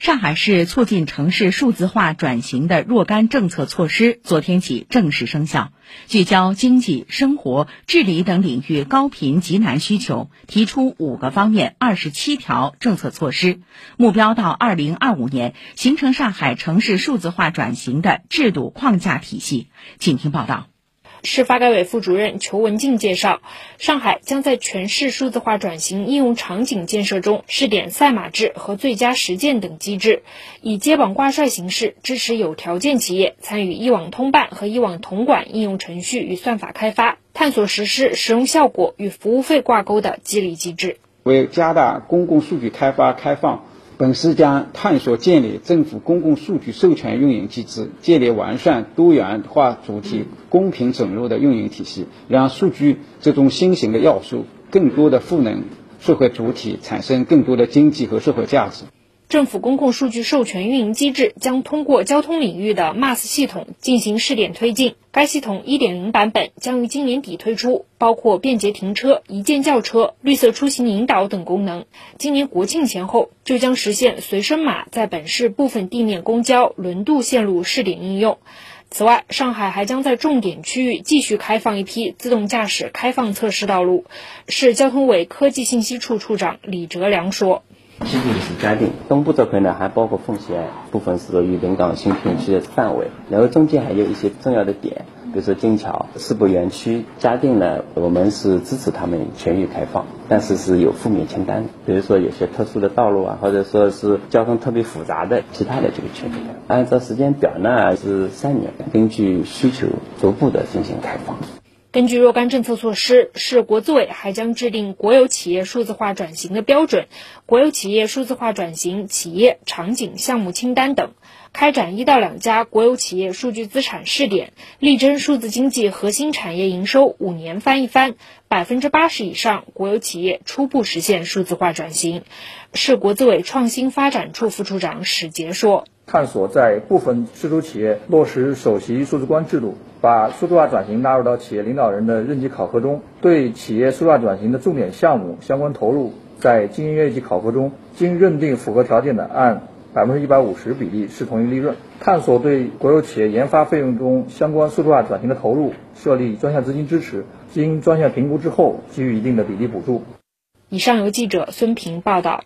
上海市促进城市数字化转型的若干政策措施昨天起正式生效，聚焦经济、生活、治理等领域高频急难需求，提出五个方面、二十七条政策措施，目标到二零二五年形成上海城市数字化转型的制度框架体系。请听报道。市发改委副主任裘文静介绍，上海将在全市数字化转型应用场景建设中试点赛马制和最佳实践等机制，以接榜挂帅形式支持有条件企业参与一网通办和一网统管应用程序与算法开发，探索实施使用效果与服务费挂钩的激励机制。为加大公共数据开发开放。本市将探索建立政府公共数据授权运营机制，建立完善多元化主体公平准入的运营体系，让数据这种新型的要素更多的赋能社会主体，产生更多的经济和社会价值。政府公共数据授权运营机制将通过交通领域的 MAS 系统进行试点推进。该系统1.0版本将于今年底推出，包括便捷停车、一键叫车、绿色出行引导等功能。今年国庆前后就将实现随身码在本市部分地面公交、轮渡线路试点应用。此外，上海还将在重点区域继续开放一批自动驾驶开放测试道路。市交通委科技信息处处长李哲良说。西部是嘉定，东部这块呢还包括奉贤，部分是属于临港新片区的范围，然后中间还有一些重要的点，比如说金桥、世博园区、嘉定呢，我们是支持他们全域开放，但是是有负面清单，比如说有些特殊的道路啊，或者说是交通特别复杂的其他的这个区域，按照时间表呢是三年，根据需求逐步的进行开放。根据若干政策措施，市国资委还将制定国有企业数字化转型的标准、国有企业数字化转型企业场景项目清单等，开展一到两家国有企业数据资产试点，力争数字经济核心产业营收五年翻一番，百分之八十以上国有企业初步实现数字化转型。市国资委创新发展处副处长史杰说。探索在部分市属企业落实首席数字官制度，把数字化转型纳入到企业领导人的任期考核中。对企业数字化转型的重点项目相关投入，在经营业绩考核中，经认定符合条件的，按百分之一百五十比例视同于利润。探索对国有企业研发费用中相关数字化转型的投入，设立专项资金支持，经专项评估之后，给予一定的比例补助。以上由记者孙平报道。